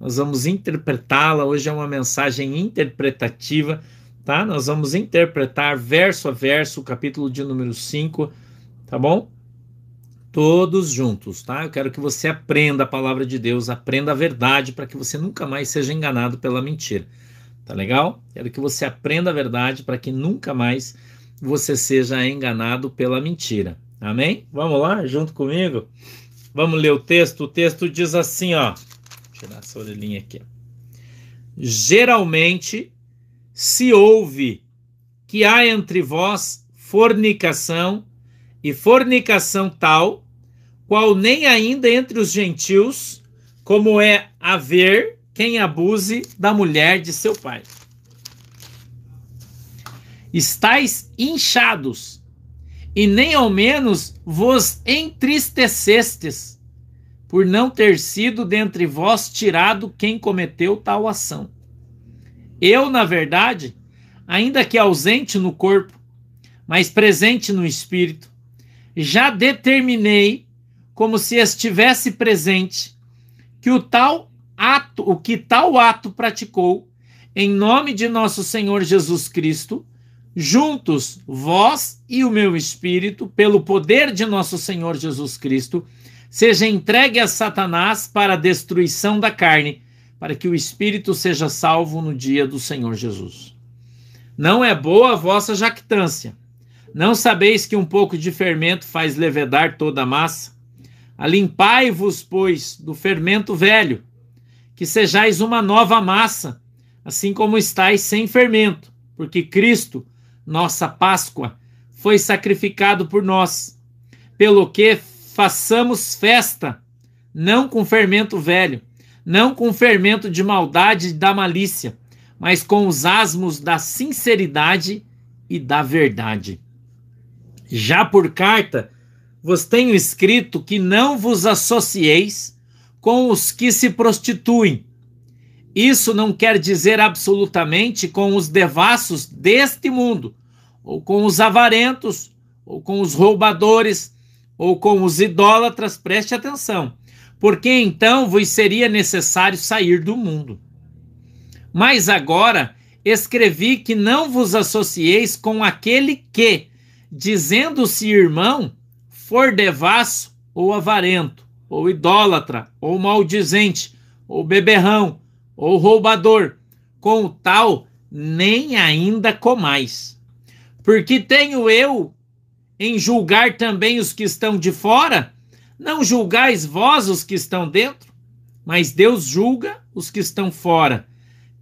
nós vamos interpretá-la. Hoje é uma mensagem interpretativa, tá? Nós vamos interpretar verso a verso o capítulo de número 5, tá bom? Todos juntos, tá? Eu quero que você aprenda a palavra de Deus, aprenda a verdade para que você nunca mais seja enganado pela mentira. Tá legal? Quero que você aprenda a verdade para que nunca mais você seja enganado pela mentira. Amém? Vamos lá, junto comigo? Vamos ler o texto. O texto diz assim, ó. Tirar essa orelhinha aqui. Geralmente se ouve que há entre vós fornicação e fornicação tal, qual nem ainda entre os gentios, como é haver quem abuse da mulher de seu pai. Estais inchados e nem ao menos vos entristecestes, por não ter sido dentre vós tirado quem cometeu tal ação. Eu, na verdade, ainda que ausente no corpo, mas presente no espírito, já determinei, como se estivesse presente, que o tal ato, o que tal ato praticou, em nome de nosso Senhor Jesus Cristo, juntos, vós e o meu espírito, pelo poder de nosso Senhor Jesus Cristo, seja entregue a Satanás para a destruição da carne, para que o espírito seja salvo no dia do Senhor Jesus. Não é boa a vossa jactância. Não sabeis que um pouco de fermento faz levedar toda a massa? Alimpai-vos, pois, do fermento velho, que sejais uma nova massa, assim como estáis sem fermento, porque Cristo, nossa Páscoa, foi sacrificado por nós, pelo que façamos festa, não com fermento velho, não com fermento de maldade e da malícia, mas com os asmos da sinceridade e da verdade. Já por carta, vos tenho escrito que não vos associeis com os que se prostituem. Isso não quer dizer absolutamente com os devassos deste mundo, ou com os avarentos, ou com os roubadores, ou com os idólatras, preste atenção, porque então vos seria necessário sair do mundo. Mas agora escrevi que não vos associeis com aquele que, dizendo-se irmão, for devasso ou avarento, ou idólatra, ou maldizente, ou beberrão, ou roubador, com o tal nem ainda comais porque tenho eu em julgar também os que estão de fora? Não julgais vós os que estão dentro, mas Deus julga os que estão fora.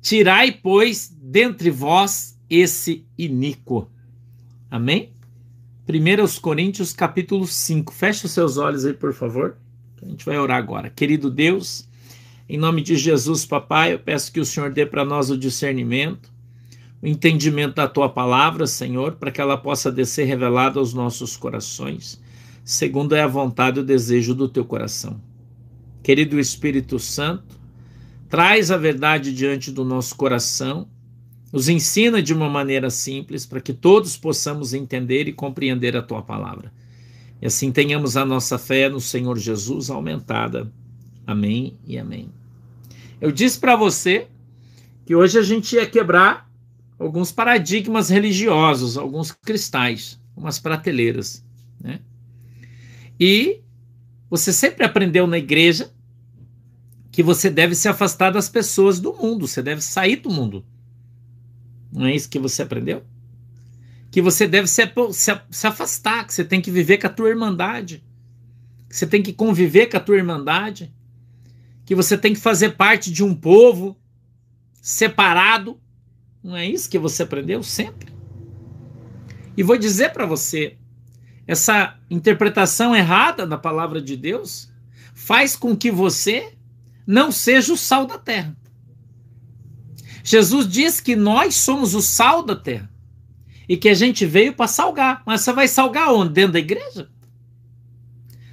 Tirai, pois, dentre vós esse iníquo. Amém? 1 Coríntios capítulo 5. Feche os seus olhos aí, por favor. A gente vai orar agora. Querido Deus, em nome de Jesus, papai, eu peço que o Senhor dê para nós o discernimento o entendimento da tua palavra, Senhor, para que ela possa descer revelada aos nossos corações, segundo é a vontade e o desejo do teu coração. Querido Espírito Santo, traz a verdade diante do nosso coração, nos ensina de uma maneira simples para que todos possamos entender e compreender a tua palavra. E assim tenhamos a nossa fé no Senhor Jesus aumentada. Amém e amém. Eu disse para você que hoje a gente ia quebrar alguns paradigmas religiosos, alguns cristais, umas prateleiras. Né? E você sempre aprendeu na igreja que você deve se afastar das pessoas do mundo, você deve sair do mundo. Não é isso que você aprendeu? Que você deve se, se, se afastar, que você tem que viver com a tua irmandade, que você tem que conviver com a tua irmandade, que você tem que fazer parte de um povo separado não é isso que você aprendeu sempre? E vou dizer para você, essa interpretação errada da palavra de Deus faz com que você não seja o sal da terra. Jesus diz que nós somos o sal da terra e que a gente veio para salgar. Mas você vai salgar onde? Dentro da igreja?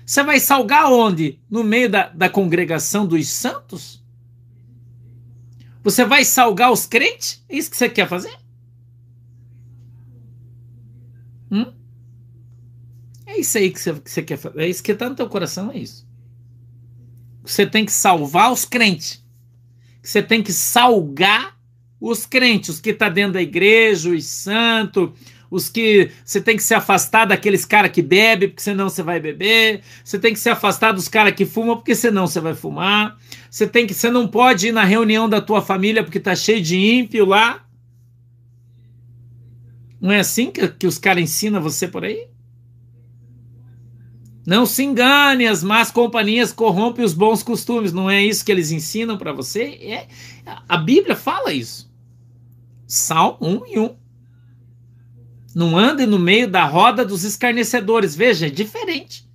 Você vai salgar onde? No meio da, da congregação dos santos? Você vai salgar os crentes? É isso que você quer fazer? Hum? É isso aí que você, que você quer fazer. É isso que está no teu coração, é isso. Você tem que salvar os crentes. você tem que salgar os crentes, os que estão tá dentro da igreja, os santos, os que você tem que se afastar daqueles caras que bebem, porque senão você vai beber. Você tem que se afastar dos caras que fumam, porque senão você vai fumar. Você tem que, você não pode ir na reunião da tua família porque tá cheio de ímpio lá. Não é assim que, que os caras ensinam você por aí? Não se engane, as más companhias corrompem os bons costumes. Não é isso que eles ensinam para você? É, a Bíblia fala isso. Salmo 1 e 1. Não ande no meio da roda dos escarnecedores. Veja, é diferente.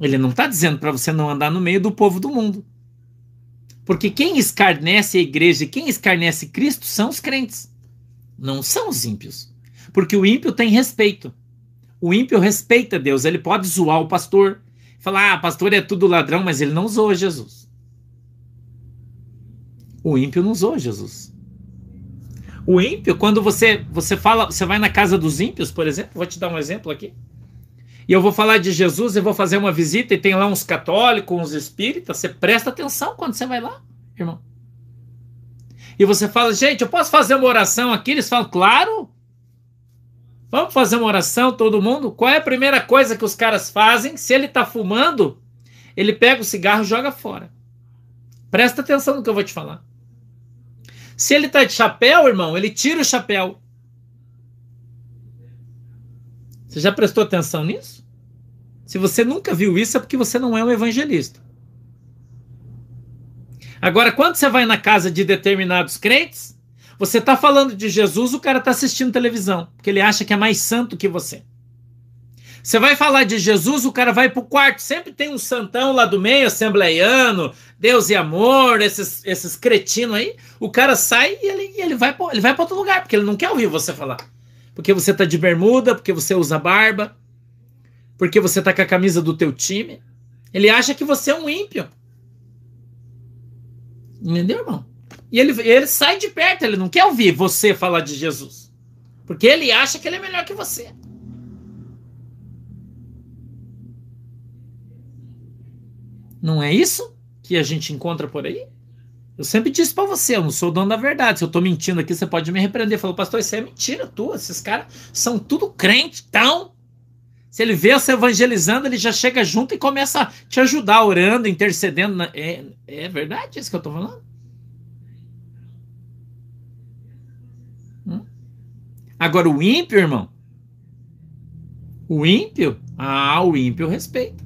Ele não está dizendo para você não andar no meio do povo do mundo. Porque quem escarnece a igreja e quem escarnece Cristo são os crentes. Não são os ímpios. Porque o ímpio tem respeito. O ímpio respeita Deus. Ele pode zoar o pastor. Falar, ah, pastor é tudo ladrão, mas ele não zoa Jesus. O ímpio não zoa Jesus. O ímpio, quando você você fala, você vai na casa dos ímpios, por exemplo, vou te dar um exemplo aqui. E eu vou falar de Jesus e vou fazer uma visita e tem lá uns católicos, uns espíritas, você presta atenção quando você vai lá, irmão. E você fala, gente, eu posso fazer uma oração aqui? Eles falam, claro. Vamos fazer uma oração, todo mundo? Qual é a primeira coisa que os caras fazem? Se ele está fumando, ele pega o cigarro e joga fora. Presta atenção no que eu vou te falar. Se ele está de chapéu, irmão, ele tira o chapéu. Você já prestou atenção nisso? Se você nunca viu isso, é porque você não é um evangelista. Agora, quando você vai na casa de determinados crentes, você está falando de Jesus, o cara está assistindo televisão, porque ele acha que é mais santo que você. Você vai falar de Jesus, o cara vai pro quarto. Sempre tem um santão lá do meio, assembleiano, Deus e amor, esses, esses cretinos aí. O cara sai e ele, ele vai para ele vai outro lugar, porque ele não quer ouvir você falar. Porque você tá de bermuda, porque você usa barba, porque você tá com a camisa do teu time. Ele acha que você é um ímpio. Entendeu, irmão? E ele, ele sai de perto, ele não quer ouvir você falar de Jesus. Porque ele acha que ele é melhor que você. Não é isso que a gente encontra por aí? Eu sempre disse para você, eu não sou dono da verdade. Se eu tô mentindo aqui, você pode me repreender. Falou, pastor, isso é mentira tua. Esses caras são tudo crente, então. Se ele vê você evangelizando, ele já chega junto e começa a te ajudar, orando, intercedendo. Na... É, é verdade isso que eu tô falando? Hum? Agora, o ímpio, irmão. O ímpio? Ah, o ímpio respeita.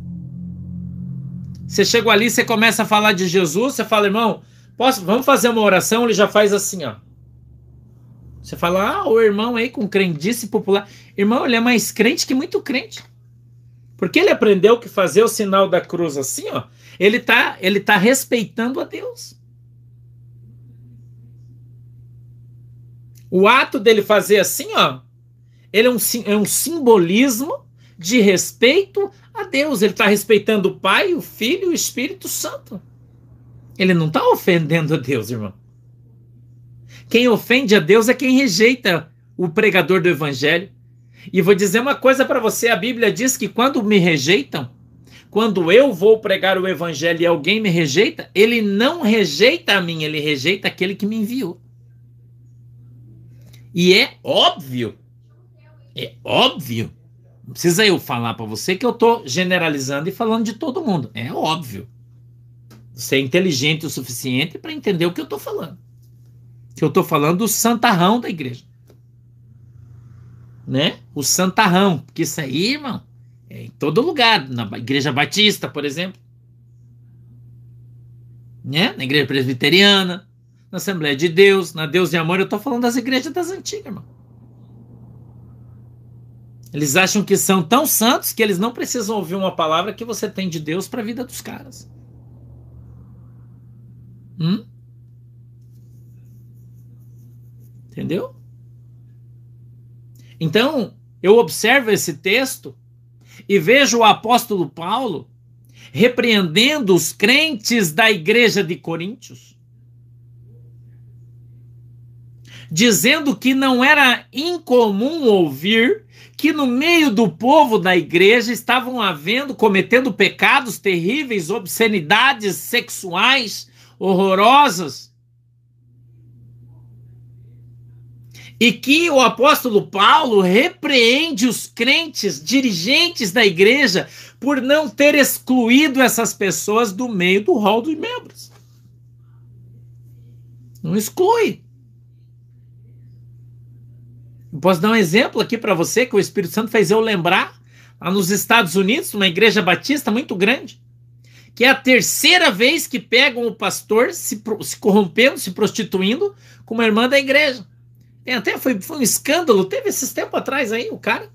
Você chegou ali, você começa a falar de Jesus, você fala, irmão, posso, vamos fazer uma oração? Ele já faz assim, ó. Você fala, ah, o irmão aí com crendice popular. Irmão, ele é mais crente que muito crente. Porque ele aprendeu que fazer o sinal da cruz assim, ó, ele tá, ele tá respeitando a Deus. O ato dele fazer assim, ó, ele é um, é um simbolismo de respeito a Deus. Ele está respeitando o Pai, o Filho e o Espírito Santo. Ele não está ofendendo a Deus, irmão. Quem ofende a Deus é quem rejeita o pregador do Evangelho. E vou dizer uma coisa para você: a Bíblia diz que quando me rejeitam, quando eu vou pregar o Evangelho e alguém me rejeita, ele não rejeita a mim, ele rejeita aquele que me enviou. E é óbvio, é óbvio não precisa eu falar para você que eu estou generalizando e falando de todo mundo. É óbvio. Você é inteligente o suficiente para entender o que eu estou falando. Que eu estou falando do santarrão da igreja. Né? O santarrão. Porque isso aí, irmão, é em todo lugar. Na igreja batista, por exemplo. Né? Na igreja presbiteriana. Na Assembleia de Deus. Na Deus e Amor. Eu estou falando das igrejas das antigas, irmão. Eles acham que são tão santos que eles não precisam ouvir uma palavra que você tem de Deus para a vida dos caras. Hum? Entendeu? Então, eu observo esse texto e vejo o apóstolo Paulo repreendendo os crentes da igreja de Coríntios, dizendo que não era incomum ouvir que no meio do povo da igreja estavam havendo, cometendo pecados terríveis, obscenidades sexuais, horrorosas. E que o apóstolo Paulo repreende os crentes, dirigentes da igreja, por não ter excluído essas pessoas do meio do rol dos membros. Não exclui. Posso dar um exemplo aqui para você que o Espírito Santo fez eu lembrar. Lá nos Estados Unidos, uma igreja batista muito grande, que é a terceira vez que pegam o pastor se, se corrompendo, se prostituindo com uma irmã da igreja. Tem até foi, foi um escândalo, teve esses tempos atrás aí, o cara.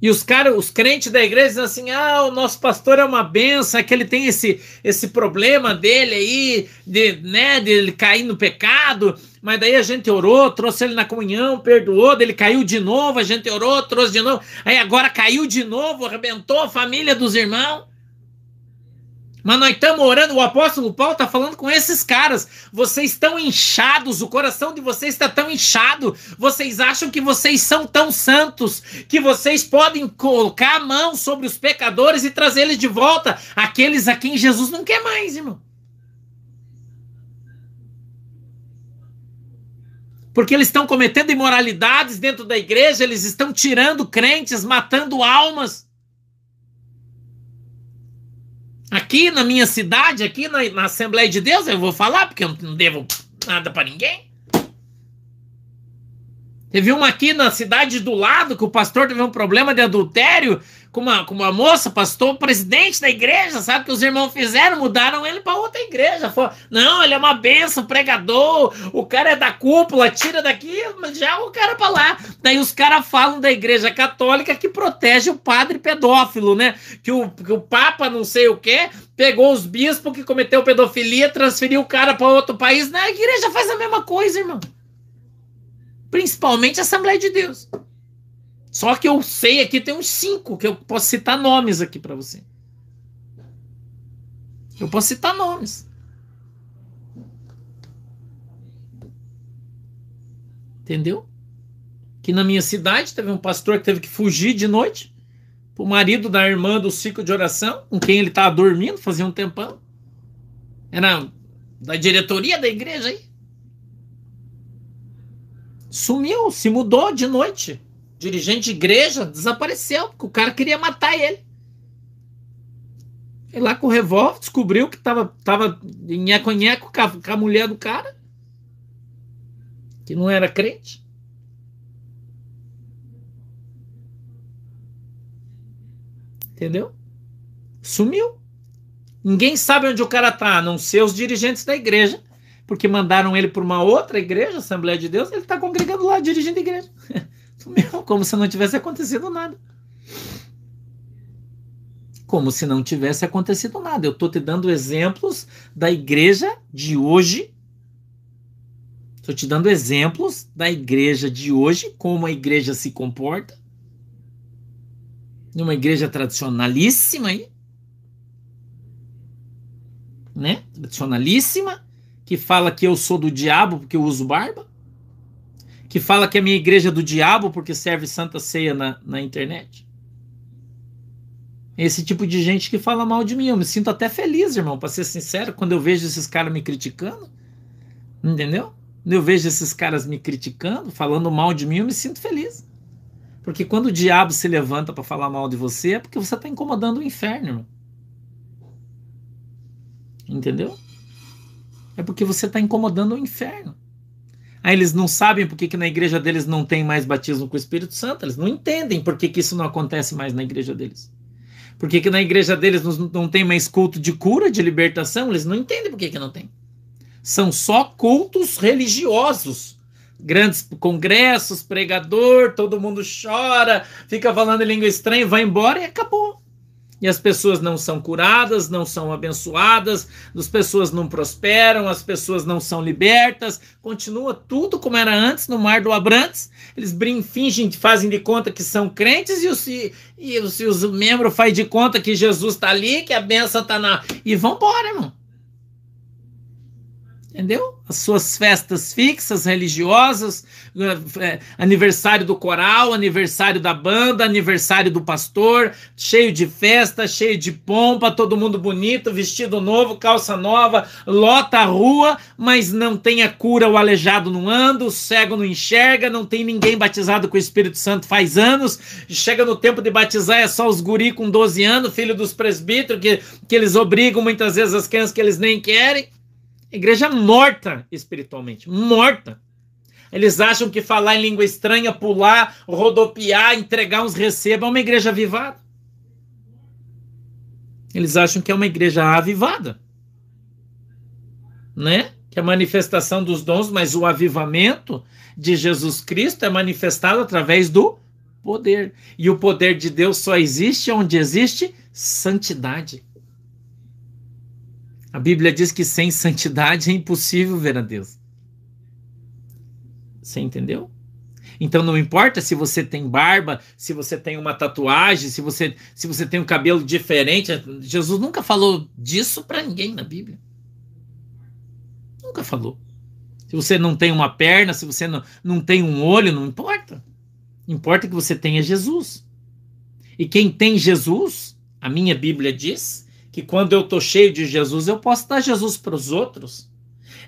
E os caras, os crentes da igreja dizem assim: ah, o nosso pastor é uma benção, é que ele tem esse, esse problema dele aí, de, né, de ele cair no pecado, mas daí a gente orou, trouxe ele na comunhão, perdoou, ele caiu de novo, a gente orou, trouxe de novo, aí agora caiu de novo, arrebentou a família dos irmãos. Mas nós estamos orando, o apóstolo Paulo está falando com esses caras. Vocês estão inchados, o coração de vocês está tão inchado. Vocês acham que vocês são tão santos que vocês podem colocar a mão sobre os pecadores e trazer eles de volta, aqueles a quem Jesus não quer mais, irmão. Porque eles estão cometendo imoralidades dentro da igreja, eles estão tirando crentes, matando almas. Aqui na minha cidade, aqui na, na Assembleia de Deus, eu vou falar, porque eu não devo nada para ninguém. Teve uma aqui na cidade do lado que o pastor teve um problema de adultério com uma, com uma moça, pastor, presidente da igreja, sabe que os irmãos fizeram? Mudaram ele para outra igreja. Não, ele é uma benção, pregador, o cara é da cúpula, tira daqui, já o cara para lá. Daí os caras falam da igreja católica que protege o padre pedófilo, né? Que o, que o papa não sei o que pegou os bispos que cometeu pedofilia, transferiu o cara para outro país. Na igreja faz a mesma coisa, irmão. Principalmente a Assembleia de Deus. Só que eu sei aqui, tem uns cinco que eu posso citar nomes aqui para você. Eu posso citar nomes. Entendeu? Que na minha cidade teve um pastor que teve que fugir de noite o marido da irmã do ciclo de oração, com quem ele estava dormindo fazia um tempão. Era da diretoria da igreja aí. Sumiu, se mudou de noite dirigente de igreja, desapareceu, porque o cara queria matar ele. E lá com o revólver, descobriu que tava, tava nheco-nheco com, com a mulher do cara, que não era crente. Entendeu? Sumiu. Ninguém sabe onde o cara tá, a não ser os dirigentes da igreja, porque mandaram ele para uma outra igreja, Assembleia de Deus, ele está congregando lá, dirigindo a igreja. Sumiu, como se não tivesse acontecido nada. Como se não tivesse acontecido nada. Eu estou te dando exemplos da igreja de hoje. Estou te dando exemplos da igreja de hoje, como a igreja se comporta. Uma igreja tradicionalíssima aí. Né? Tradicionalíssima, que fala que eu sou do diabo porque eu uso barba que fala que a minha igreja é do diabo porque serve Santa Ceia na, na internet. Esse tipo de gente que fala mal de mim. Eu me sinto até feliz, irmão, para ser sincero, quando eu vejo esses caras me criticando. Entendeu? Quando eu vejo esses caras me criticando, falando mal de mim, eu me sinto feliz. Porque quando o diabo se levanta para falar mal de você, é porque você está incomodando o inferno, irmão. Entendeu? É porque você está incomodando o inferno. Aí eles não sabem por que, que na igreja deles não tem mais batismo com o Espírito Santo. Eles não entendem por que, que isso não acontece mais na igreja deles. Por que, que na igreja deles não, não tem mais culto de cura, de libertação? Eles não entendem por que, que não tem. São só cultos religiosos. Grandes congressos, pregador, todo mundo chora, fica falando língua estranha, vai embora e acabou e as pessoas não são curadas, não são abençoadas, as pessoas não prosperam, as pessoas não são libertas, continua tudo como era antes no Mar do Abrantes. Eles fingem, fazem de conta que são crentes e os, e os, e os membros fazem de conta que Jesus está ali, que a benção está na. E vão embora, irmão. Entendeu? As suas festas fixas, religiosas, é, aniversário do coral, aniversário da banda, aniversário do pastor, cheio de festa, cheio de pompa, todo mundo bonito, vestido novo, calça nova, lota a rua, mas não tem a cura, o aleijado não anda, o cego não enxerga, não tem ninguém batizado com o Espírito Santo faz anos, chega no tempo de batizar, é só os guri com 12 anos, filho dos presbíteros, que, que eles obrigam muitas vezes as crianças que eles nem querem. Igreja morta espiritualmente, morta. Eles acham que falar em língua estranha, pular, rodopiar, entregar uns recebos é uma igreja avivada. Eles acham que é uma igreja avivada. Né? Que é a manifestação dos dons, mas o avivamento de Jesus Cristo é manifestado através do poder. E o poder de Deus só existe onde existe santidade. A Bíblia diz que sem santidade é impossível ver a Deus. Você entendeu? Então não importa se você tem barba, se você tem uma tatuagem, se você, se você tem um cabelo diferente. Jesus nunca falou disso para ninguém na Bíblia. Nunca falou. Se você não tem uma perna, se você não, não tem um olho, não importa. Importa que você tenha Jesus. E quem tem Jesus, a minha Bíblia diz, que quando eu estou cheio de Jesus, eu posso dar Jesus para os outros.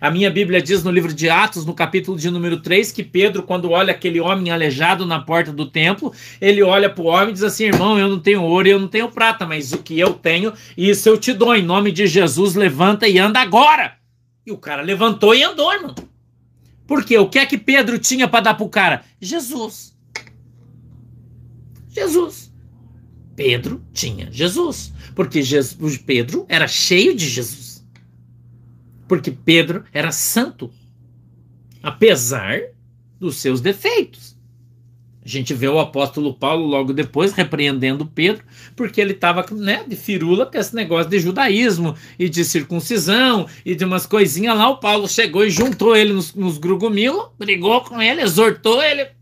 A minha Bíblia diz no livro de Atos, no capítulo de número 3, que Pedro, quando olha aquele homem aleijado na porta do templo, ele olha para o homem e diz assim: irmão, eu não tenho ouro e eu não tenho prata, mas o que eu tenho, isso eu te dou. Em nome de Jesus, levanta e anda agora. E o cara levantou e andou, irmão. Por quê? O que é que Pedro tinha para dar para o cara? Jesus. Jesus. Pedro tinha Jesus porque Jesus, Pedro era cheio de Jesus. Porque Pedro era santo, apesar dos seus defeitos. A gente vê o apóstolo Paulo logo depois repreendendo Pedro, porque ele estava né, de firula com esse negócio de judaísmo e de circuncisão e de umas coisinhas lá. O Paulo chegou e juntou ele nos, nos grugumilo, brigou com ele, exortou ele.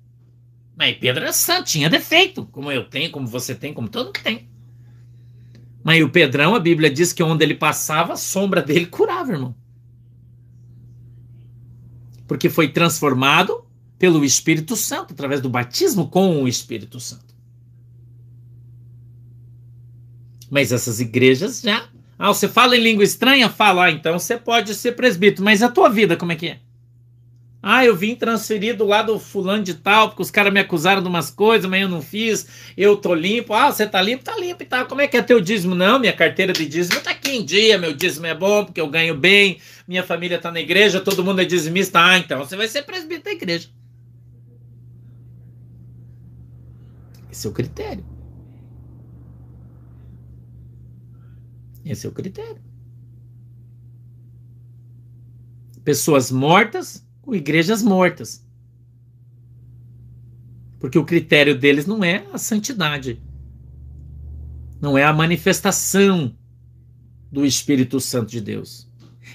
Mas Pedro era santo, tinha defeito, como eu tenho, como você tem, como todo mundo tem. Mas o Pedrão, a Bíblia diz que onde ele passava, a sombra dele curava, irmão. Porque foi transformado pelo Espírito Santo, através do batismo com o Espírito Santo. Mas essas igrejas já. Ah, você fala em língua estranha? Fala, ah, então você pode ser presbítero, mas a tua vida como é que é? Ah, eu vim transferido lá do fulano de tal, porque os caras me acusaram de umas coisas, mas eu não fiz, eu tô limpo. Ah, você tá limpo? Tá limpo e tal. Como é que é teu dízimo? Não, minha carteira de dízimo tá aqui em dia, meu dízimo é bom, porque eu ganho bem, minha família tá na igreja, todo mundo é dizimista. Ah, então você vai ser presbítero da igreja. Esse é o critério. Esse é o critério. Pessoas mortas igrejas mortas. Porque o critério deles não é a santidade, não é a manifestação do Espírito Santo de Deus.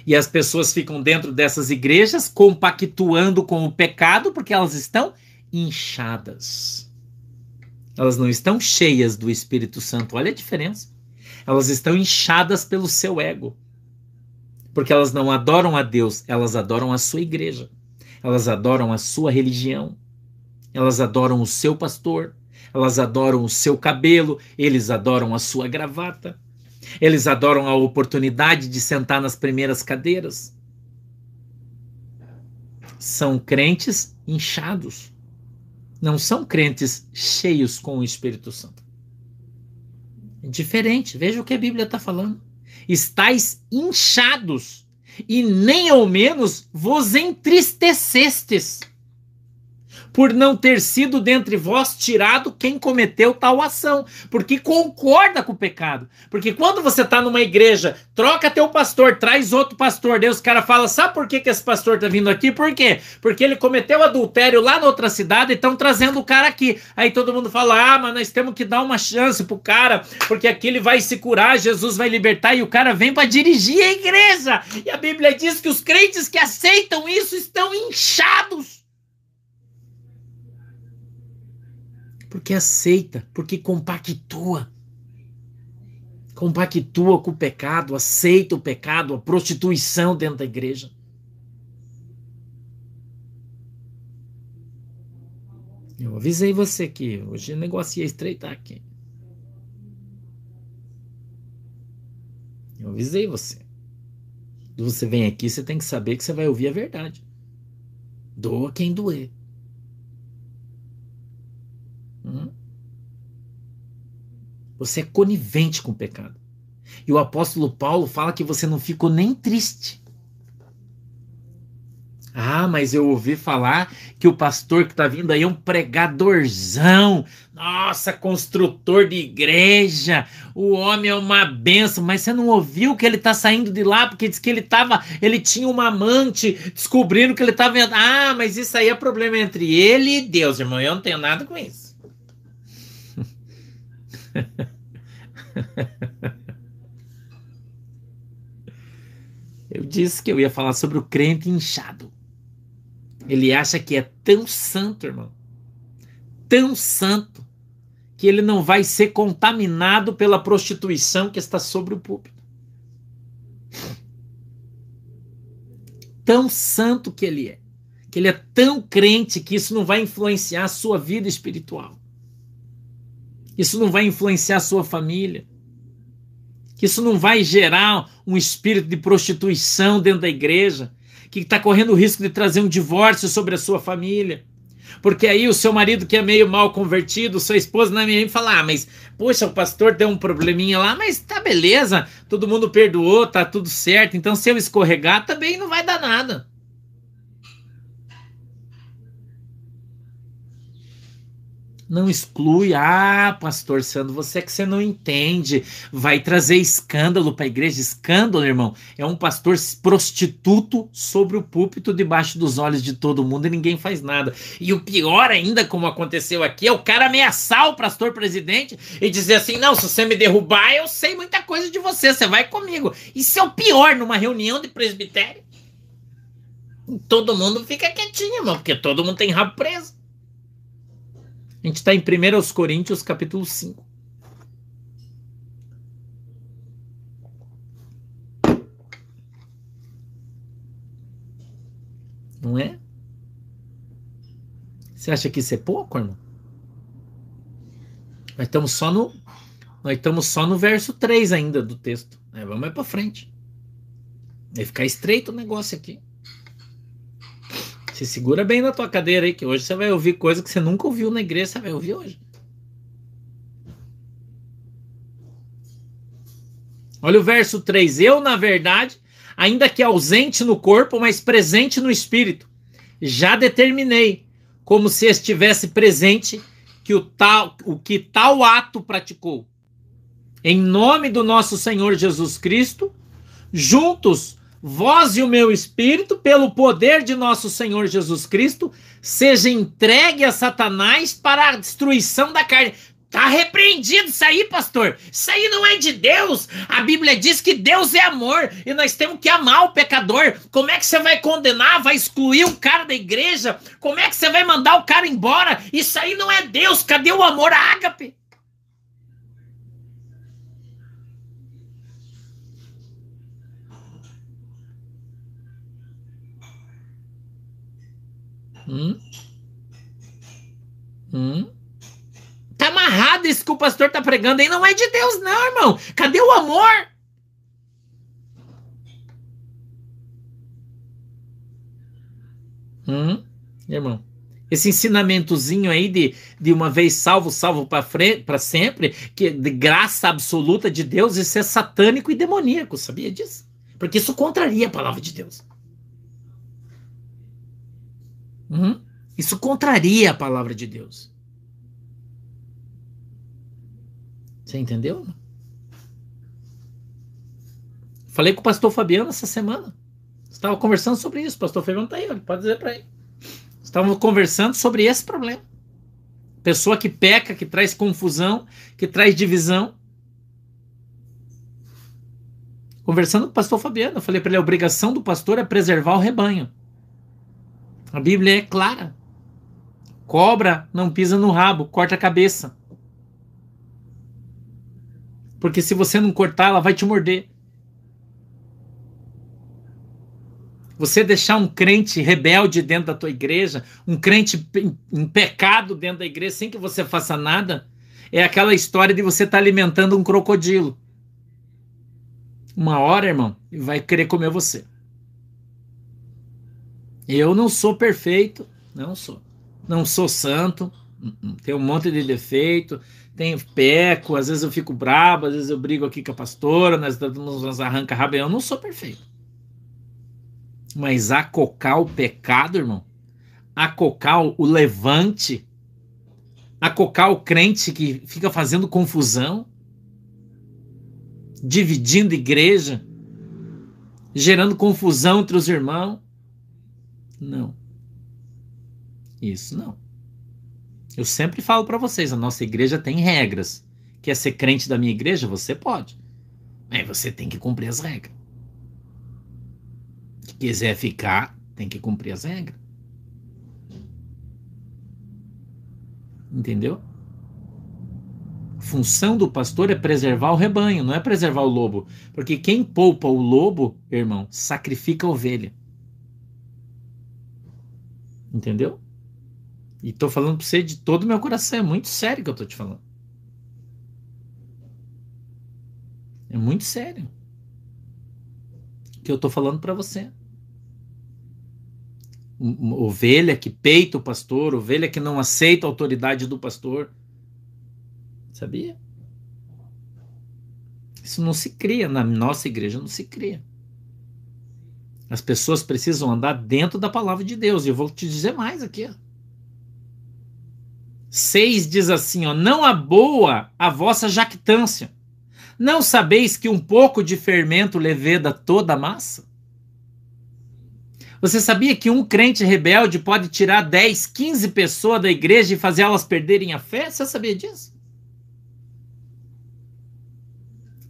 E as pessoas ficam dentro dessas igrejas compactuando com o pecado porque elas estão inchadas. Elas não estão cheias do Espírito Santo. Olha a diferença. Elas estão inchadas pelo seu ego. Porque elas não adoram a Deus, elas adoram a sua igreja elas adoram a sua religião, elas adoram o seu pastor, elas adoram o seu cabelo, eles adoram a sua gravata, eles adoram a oportunidade de sentar nas primeiras cadeiras. São crentes inchados, não são crentes cheios com o Espírito Santo. É diferente, veja o que a Bíblia está falando. Estais inchados e nem ao menos vos entristecestes por não ter sido dentre vós tirado quem cometeu tal ação, porque concorda com o pecado. Porque quando você está numa igreja, troca teu pastor, traz outro pastor, Deus, o cara fala: sabe por que, que esse pastor está vindo aqui? Por quê? Porque ele cometeu adultério lá na outra cidade e estão trazendo o cara aqui. Aí todo mundo fala: ah, mas nós temos que dar uma chance pro cara, porque aqui ele vai se curar, Jesus vai libertar, e o cara vem para dirigir a igreja. E a Bíblia diz que os crentes que aceitam isso estão inchados Porque aceita, porque compactua. Compactua com o pecado, aceita o pecado, a prostituição dentro da igreja. Eu avisei você que hoje o negócio ia estreitar aqui. Eu avisei você. Quando você vem aqui, você tem que saber que você vai ouvir a verdade. Doa quem doer. Você é conivente com o pecado. E o apóstolo Paulo fala que você não ficou nem triste ah, mas eu ouvi falar que o pastor que está vindo aí é um pregadorzão. Nossa, construtor de igreja. O homem é uma benção. Mas você não ouviu que ele está saindo de lá porque diz que ele tava, ele tinha uma amante, descobrindo que ele estava. Ah, mas isso aí é problema entre ele e Deus, irmão. Eu não tenho nada com isso. Eu disse que eu ia falar sobre o crente inchado. Ele acha que é tão santo, irmão. Tão santo que ele não vai ser contaminado pela prostituição que está sobre o púlpito. Tão santo que ele é. Que ele é tão crente que isso não vai influenciar a sua vida espiritual. Isso não vai influenciar a sua família. Que isso não vai gerar um espírito de prostituição dentro da igreja que está correndo o risco de trazer um divórcio sobre a sua família. Porque aí o seu marido que é meio mal convertido, sua esposa na minha fala: "Ah, mas poxa, o pastor deu um probleminha lá, mas tá beleza, todo mundo perdoou, tá tudo certo. Então se eu escorregar também não vai dar nada". Não exclui. Ah, pastor Sandro, você é que você não entende. Vai trazer escândalo para a igreja. Escândalo, irmão, é um pastor prostituto sobre o púlpito debaixo dos olhos de todo mundo e ninguém faz nada. E o pior ainda, como aconteceu aqui, é o cara ameaçar o pastor presidente e dizer assim: não, se você me derrubar, eu sei muita coisa de você, você vai comigo. Isso é o pior numa reunião de presbitério. Todo mundo fica quietinho, irmão, porque todo mundo tem rabo preso. A gente está em 1 Coríntios, capítulo 5. Não é? Você acha que isso é pouco, irmão? Nós estamos só no nós estamos só no verso 3 ainda do texto. Né? Vamos mais para frente. Vai ficar estreito o negócio aqui. Se segura bem na tua cadeira aí, que hoje você vai ouvir coisa que você nunca ouviu na igreja, você vai ouvir hoje. Olha o verso 3. Eu, na verdade, ainda que ausente no corpo, mas presente no espírito, já determinei, como se estivesse presente, que o, tal, o que tal ato praticou. Em nome do nosso Senhor Jesus Cristo, juntos vós e o meu espírito, pelo poder de nosso Senhor Jesus Cristo, seja entregue a Satanás para a destruição da carne. Tá repreendido isso aí, pastor. Isso aí não é de Deus. A Bíblia diz que Deus é amor e nós temos que amar o pecador. Como é que você vai condenar, vai excluir um cara da igreja? Como é que você vai mandar o cara embora? Isso aí não é Deus. Cadê o amor ágape? Hum? Hum? Tá amarrado isso que o pastor tá pregando aí. Não é de Deus, não, irmão. Cadê o amor? Hum? Irmão, esse ensinamentozinho aí de, de uma vez salvo, salvo para sempre, que de graça absoluta de Deus, isso é satânico e demoníaco, sabia disso? Porque isso contraria a palavra de Deus. Uhum. Isso contraria a palavra de Deus. Você entendeu? Falei com o pastor Fabiano essa semana. Estava conversando sobre isso. O pastor Fabiano está aí, pode dizer para ele. Estávamos conversando sobre esse problema. Pessoa que peca, que traz confusão, que traz divisão. Conversando com o pastor Fabiano, eu falei para ele: a obrigação do pastor é preservar o rebanho. A Bíblia é clara. Cobra não pisa no rabo, corta a cabeça. Porque se você não cortar, ela vai te morder. Você deixar um crente rebelde dentro da tua igreja, um crente em pecado dentro da igreja, sem que você faça nada, é aquela história de você estar tá alimentando um crocodilo. Uma hora, irmão, vai querer comer você. Eu não sou perfeito, não sou. Não sou santo, hum, tenho um monte de defeito, tenho peco, às vezes eu fico brabo, às vezes eu brigo aqui com a pastora, nós nos arranca rabo, eu não sou perfeito. Mas acocar o pecado, irmão, acocar o levante, acocar o crente que fica fazendo confusão, dividindo igreja, gerando confusão entre os irmãos. Não. Isso não. Eu sempre falo para vocês, a nossa igreja tem regras. Quer ser crente da minha igreja? Você pode. Mas você tem que cumprir as regras. Se quiser ficar, tem que cumprir as regras. Entendeu? A função do pastor é preservar o rebanho, não é preservar o lobo. Porque quem poupa o lobo, irmão, sacrifica a ovelha. Entendeu? E tô falando pra você de todo o meu coração. É muito sério que eu tô te falando. É muito sério. Que eu tô falando para você. Ovelha que peita o pastor, ovelha que não aceita a autoridade do pastor. Sabia? Isso não se cria. Na nossa igreja não se cria. As pessoas precisam andar dentro da palavra de Deus. E eu vou te dizer mais aqui. Ó. 6 diz assim: ó, Não aboa a vossa jactância. Não sabeis que um pouco de fermento leveda toda a massa? Você sabia que um crente rebelde pode tirar 10, 15 pessoas da igreja e fazer elas perderem a fé? Você sabia disso?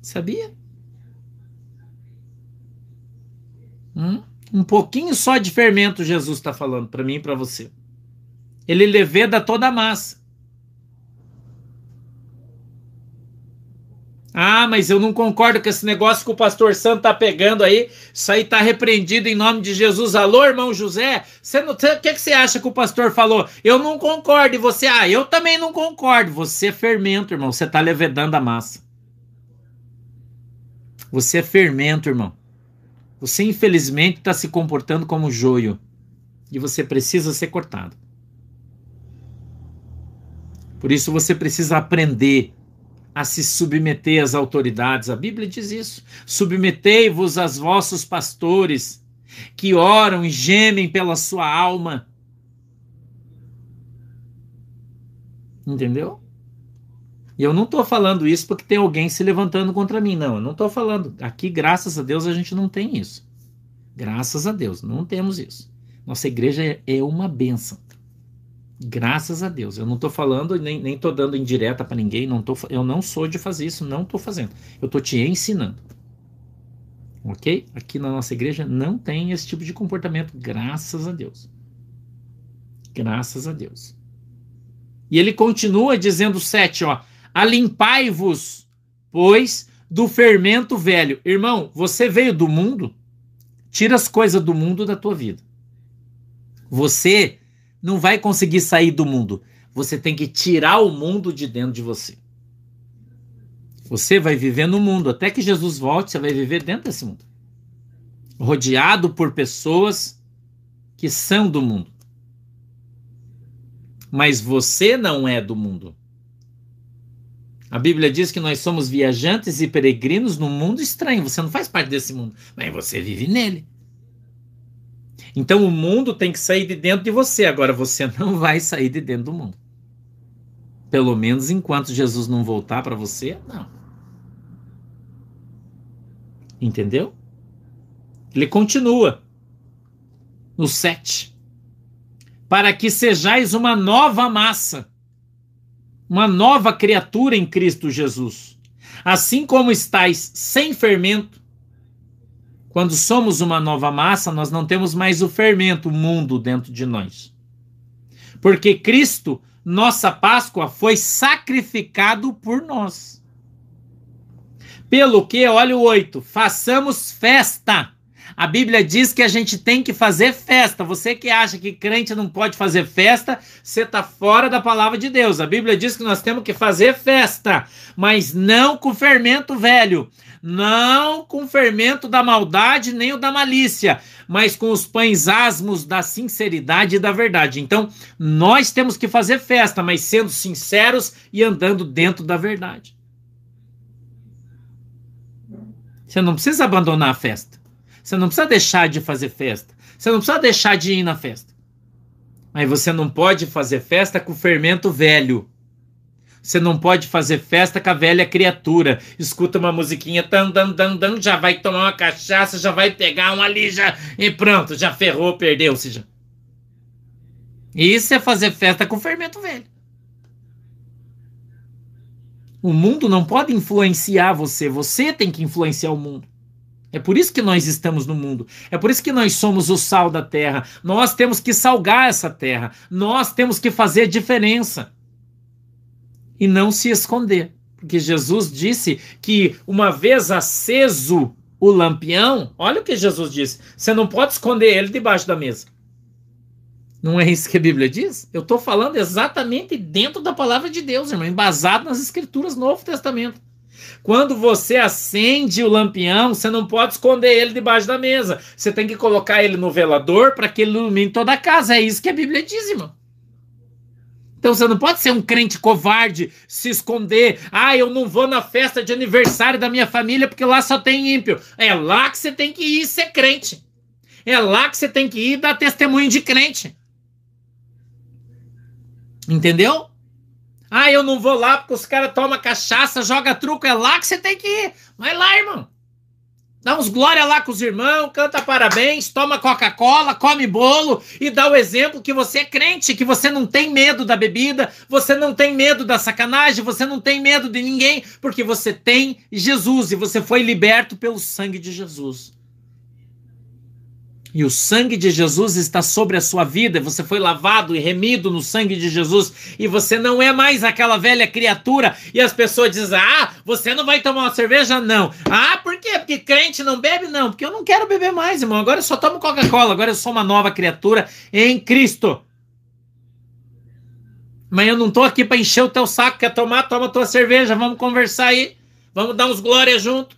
Sabia? Hum? Um pouquinho só de fermento Jesus está falando para mim e para você. Ele leveda toda a massa. Ah, mas eu não concordo com esse negócio que o pastor Santo tá pegando aí. Isso aí tá repreendido em nome de Jesus. Alô, irmão José? Você não, o que, que você acha que o pastor falou? Eu não concordo. E você, ah, eu também não concordo. Você é fermento, irmão. Você tá levedando a massa. Você é fermento, irmão. Você, infelizmente, está se comportando como joio. E você precisa ser cortado. Por isso você precisa aprender a se submeter às autoridades. A Bíblia diz isso. Submetei-vos aos vossos pastores, que oram e gemem pela sua alma. Entendeu? E eu não estou falando isso porque tem alguém se levantando contra mim. Não, eu não estou falando. Aqui, graças a Deus, a gente não tem isso. Graças a Deus, não temos isso. Nossa igreja é uma benção. Graças a Deus. Eu não estou falando, nem, nem tô dando indireta para ninguém. Não tô, eu não sou de fazer isso, não estou fazendo. Eu estou te ensinando. Ok? Aqui na nossa igreja não tem esse tipo de comportamento, graças a Deus. Graças a Deus. E ele continua dizendo sete, ó. Alimpai-vos, pois, do fermento velho. Irmão, você veio do mundo? Tira as coisas do mundo da tua vida. Você não vai conseguir sair do mundo. Você tem que tirar o mundo de dentro de você. Você vai viver no mundo. Até que Jesus volte, você vai viver dentro desse mundo. Rodeado por pessoas que são do mundo. Mas você não é do mundo. A Bíblia diz que nós somos viajantes e peregrinos num mundo estranho. Você não faz parte desse mundo, mas você vive nele. Então o mundo tem que sair de dentro de você. Agora você não vai sair de dentro do mundo. Pelo menos enquanto Jesus não voltar para você, não. Entendeu? Ele continua no 7. Para que sejais uma nova massa, uma nova criatura em Cristo Jesus. Assim como estáis sem fermento, quando somos uma nova massa, nós não temos mais o fermento, o mundo dentro de nós. Porque Cristo, nossa Páscoa, foi sacrificado por nós. Pelo que, olha o 8, façamos festa, A Bíblia diz que a gente tem que fazer festa. Você que acha que crente não pode fazer festa, você está fora da palavra de Deus. A Bíblia diz que nós temos que fazer festa, mas não com fermento velho, não com fermento da maldade nem o da malícia, mas com os pães asmos da sinceridade e da verdade. Então, nós temos que fazer festa, mas sendo sinceros e andando dentro da verdade. Você não precisa abandonar a festa. Você não precisa deixar de fazer festa. Você não precisa deixar de ir na festa. Mas você não pode fazer festa com fermento velho. Você não pode fazer festa com a velha criatura. Escuta uma musiquinha, dan, dan, dan, dan, já vai tomar uma cachaça, já vai pegar um ali, já, e pronto, já ferrou, perdeu-se já. Isso é fazer festa com fermento velho. O mundo não pode influenciar você, você tem que influenciar o mundo. É por isso que nós estamos no mundo. É por isso que nós somos o sal da terra. Nós temos que salgar essa terra. Nós temos que fazer diferença. E não se esconder. Porque Jesus disse que uma vez aceso o lampião, olha o que Jesus disse: você não pode esconder ele debaixo da mesa. Não é isso que a Bíblia diz? Eu estou falando exatamente dentro da palavra de Deus, irmão, embasado nas escrituras Novo Testamento. Quando você acende o lampião, você não pode esconder ele debaixo da mesa. Você tem que colocar ele no velador para que ele ilumine toda a casa. É isso que a Bíblia diz, irmão. Então você não pode ser um crente covarde, se esconder. Ah, eu não vou na festa de aniversário da minha família porque lá só tem ímpio. É lá que você tem que ir ser crente. É lá que você tem que ir dar testemunho de crente. Entendeu? Ah, eu não vou lá porque os caras tomam cachaça, joga truco. É lá que você tem que ir. Vai lá, irmão. Dá uns glória lá com os irmãos, canta parabéns, toma Coca-Cola, come bolo e dá o exemplo que você é crente, que você não tem medo da bebida, você não tem medo da sacanagem, você não tem medo de ninguém, porque você tem Jesus e você foi liberto pelo sangue de Jesus e o sangue de Jesus está sobre a sua vida, você foi lavado e remido no sangue de Jesus, e você não é mais aquela velha criatura, e as pessoas dizem: Ah, você não vai tomar uma cerveja? Não. Ah, por quê? Porque crente não bebe? Não, porque eu não quero beber mais, irmão. Agora eu só tomo Coca-Cola, agora eu sou uma nova criatura em Cristo. Mas eu não tô aqui para encher o teu saco, quer tomar? Toma tua cerveja, vamos conversar aí, vamos dar uns glórias junto.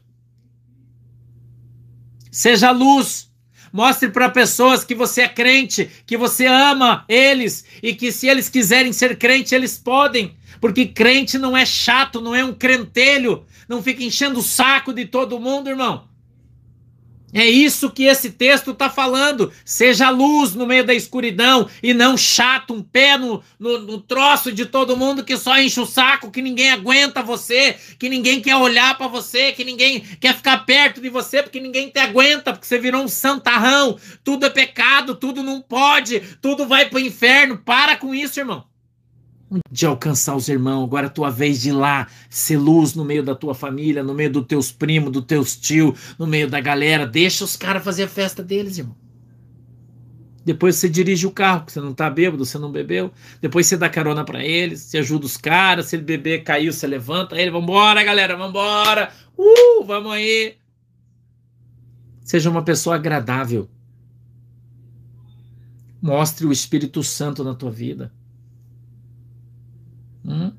Seja luz. Mostre para pessoas que você é crente, que você ama eles e que se eles quiserem ser crente, eles podem. Porque crente não é chato, não é um crentelho, não fica enchendo o saco de todo mundo, irmão. É isso que esse texto está falando. Seja luz no meio da escuridão e não chato, um pé no, no, no, troço de todo mundo que só enche o saco, que ninguém aguenta você, que ninguém quer olhar para você, que ninguém quer ficar perto de você, porque ninguém te aguenta, porque você virou um santarrão. Tudo é pecado, tudo não pode, tudo vai para o inferno. Para com isso, irmão de alcançar os irmãos, agora é tua vez de ir lá ser luz no meio da tua família, no meio dos teus primos, dos teus tios, no meio da galera. Deixa os caras fazer a festa deles, irmão. Depois você dirige o carro, porque você não tá bêbado, você não bebeu. Depois você dá carona para eles, você ajuda os caras. Se ele beber, caiu, você levanta ele. Vambora, galera, vambora. Uh, vamos aí. Seja uma pessoa agradável. Mostre o Espírito Santo na tua vida. Hum?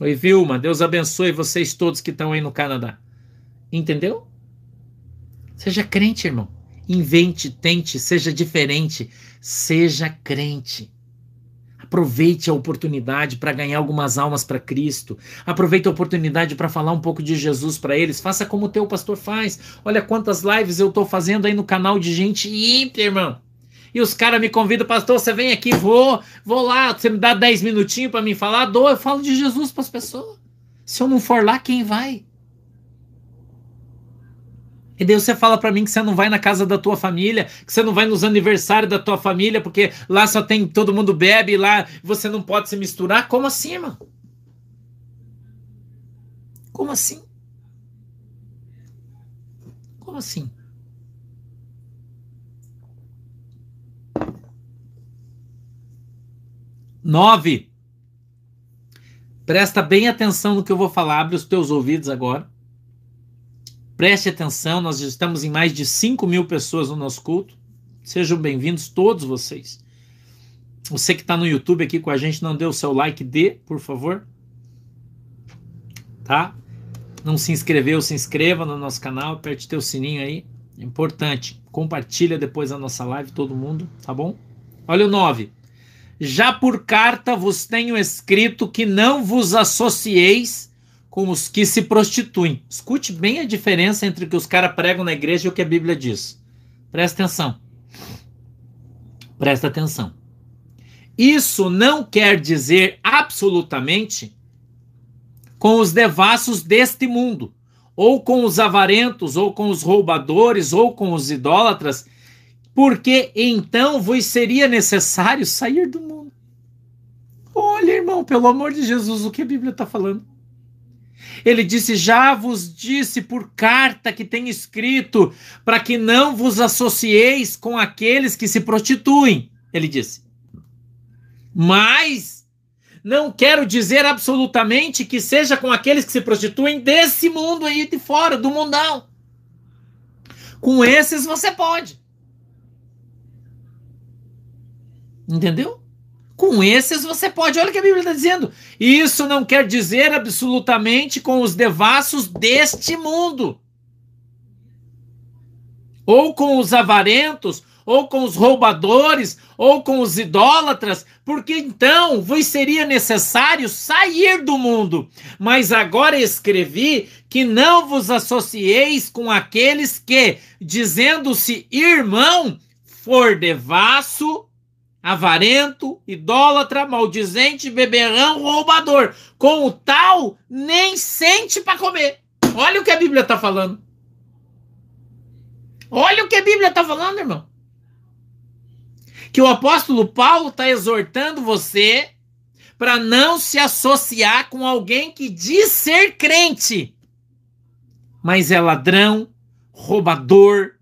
Oi, Vilma, Deus abençoe vocês todos que estão aí no Canadá. Entendeu? Seja crente, irmão. Invente, tente, seja diferente. Seja crente. Aproveite a oportunidade para ganhar algumas almas para Cristo. Aproveite a oportunidade para falar um pouco de Jesus para eles. Faça como o teu pastor faz. Olha quantas lives eu estou fazendo aí no canal de gente ímpia, irmão e os caras me convidam, pastor, você vem aqui, vou, vou lá, você me dá 10 minutinhos para me falar, dou, eu falo de Jesus para as pessoas. Se eu não for lá, quem vai? E daí você fala para mim que você não vai na casa da tua família, que você não vai nos aniversários da tua família, porque lá só tem todo mundo bebe, lá você não pode se misturar. Como assim, irmão? Como assim? Como assim? Nove. Presta bem atenção no que eu vou falar. Abre os teus ouvidos agora. Preste atenção, nós estamos em mais de 5 mil pessoas no nosso culto. Sejam bem-vindos todos vocês. Você que está no YouTube aqui com a gente, não deu o seu like, dê, por favor. Tá? Não se inscreveu, se inscreva no nosso canal, aperte teu sininho aí. Importante. Compartilha depois a nossa live, todo mundo, tá bom? Olha o 9. Já por carta vos tenho escrito que não vos associeis com os que se prostituem. Escute bem a diferença entre o que os caras pregam na igreja e o que a Bíblia diz. Presta atenção. Presta atenção. Isso não quer dizer absolutamente com os devassos deste mundo, ou com os avarentos, ou com os roubadores, ou com os idólatras, porque então vos seria necessário sair do mundo. Olha, irmão, pelo amor de Jesus, o que a Bíblia está falando? Ele disse: Já vos disse por carta que tem escrito, para que não vos associeis com aqueles que se prostituem. Ele disse. Mas não quero dizer absolutamente que seja com aqueles que se prostituem desse mundo aí de fora, do mundão. Com esses você pode. Entendeu? Com esses você pode. Olha o que a Bíblia está dizendo. Isso não quer dizer absolutamente com os devassos deste mundo. Ou com os avarentos, ou com os roubadores, ou com os idólatras, porque então vos seria necessário sair do mundo. Mas agora escrevi que não vos associeis com aqueles que, dizendo-se irmão, for devasso, avarento, idólatra, maldizente, beberrão, roubador. Com o tal, nem sente para comer. Olha o que a Bíblia está falando. Olha o que a Bíblia está falando, irmão que o apóstolo Paulo está exortando você para não se associar com alguém que diz ser crente, mas é ladrão, roubador,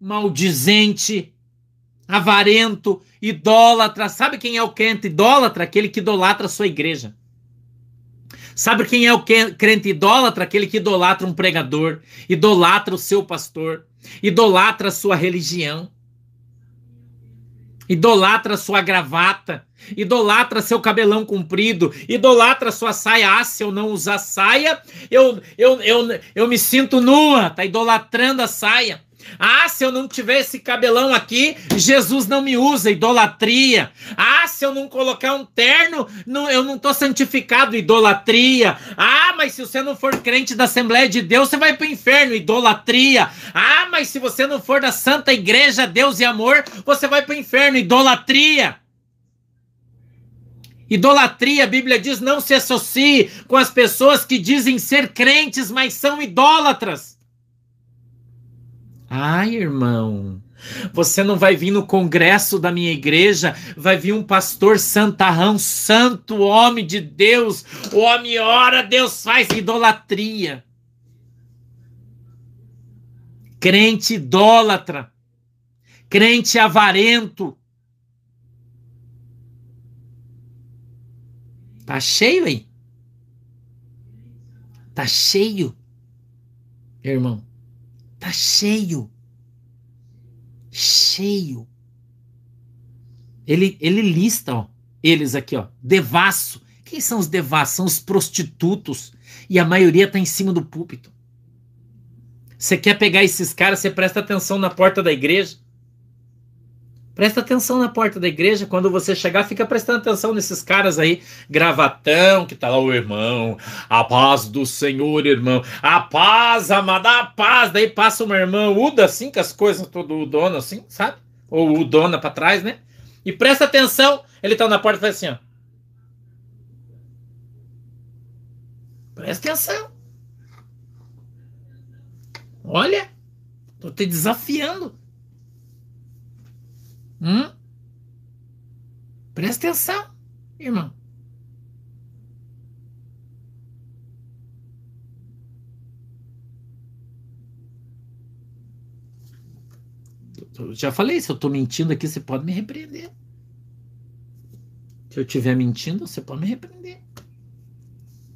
maldizente, avarento, idólatra. Sabe quem é o crente idólatra? Aquele que idolatra a sua igreja. Sabe quem é o crente idólatra? Aquele que idolatra um pregador, idolatra o seu pastor, idolatra a sua religião idolatra sua gravata, idolatra seu cabelão comprido, idolatra sua saia. Ah, se eu não usar saia, eu, eu, eu, eu me sinto nua, tá idolatrando a saia. Ah, se eu não tiver esse cabelão aqui, Jesus não me usa, idolatria. Ah, se eu não colocar um terno, não, eu não estou santificado, idolatria. Ah, mas se você não for crente da Assembleia de Deus, você vai para o inferno, idolatria. Ah, mas se você não for da Santa Igreja, Deus e Amor, você vai para o inferno, idolatria. Idolatria, a Bíblia diz, não se associe com as pessoas que dizem ser crentes, mas são idólatras. Ai, irmão, você não vai vir no congresso da minha igreja, vai vir um pastor santarrão, santo homem de Deus. O homem ora, Deus faz idolatria. Crente idólatra, crente avarento. Tá cheio aí? Tá cheio, irmão. Tá cheio. Cheio. Ele, ele lista, ó, eles aqui, ó, devasso. Quem são os devassos? São os prostitutos. E a maioria tá em cima do púlpito. Você quer pegar esses caras, você presta atenção na porta da igreja. Presta atenção na porta da igreja. Quando você chegar, fica prestando atenção nesses caras aí, gravatão, que tá lá o irmão. A paz do Senhor, irmão. A paz, amada, a paz. Daí passa uma irmã Uda assim, com as coisas todo dono assim, sabe? Ou o dona pra trás, né? E presta atenção. Ele tá na porta e faz assim, ó. Presta atenção. Olha, tô te desafiando. Hum? Presta atenção, irmão. Eu já falei, se eu estou mentindo aqui, você pode me repreender. Se eu estiver mentindo, você pode me repreender.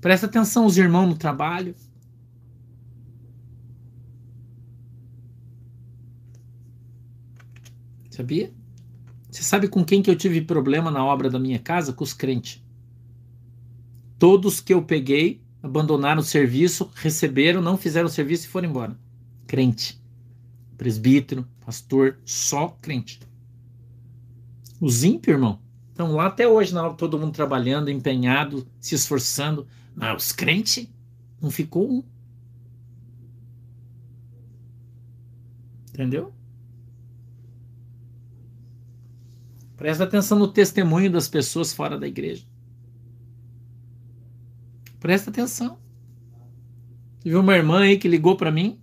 Presta atenção os irmãos no trabalho. Sabia? Você sabe com quem que eu tive problema na obra da minha casa? Com os crentes. Todos que eu peguei abandonaram o serviço, receberam, não fizeram o serviço e foram embora. Crente. Presbítero, pastor, só crente. Os ímpios, irmão, estão lá até hoje, na hora, todo mundo trabalhando, empenhado, se esforçando. Mas os crentes, não ficou um. Entendeu? Presta atenção no testemunho das pessoas fora da igreja. Presta atenção. Teve uma irmã aí que ligou para mim.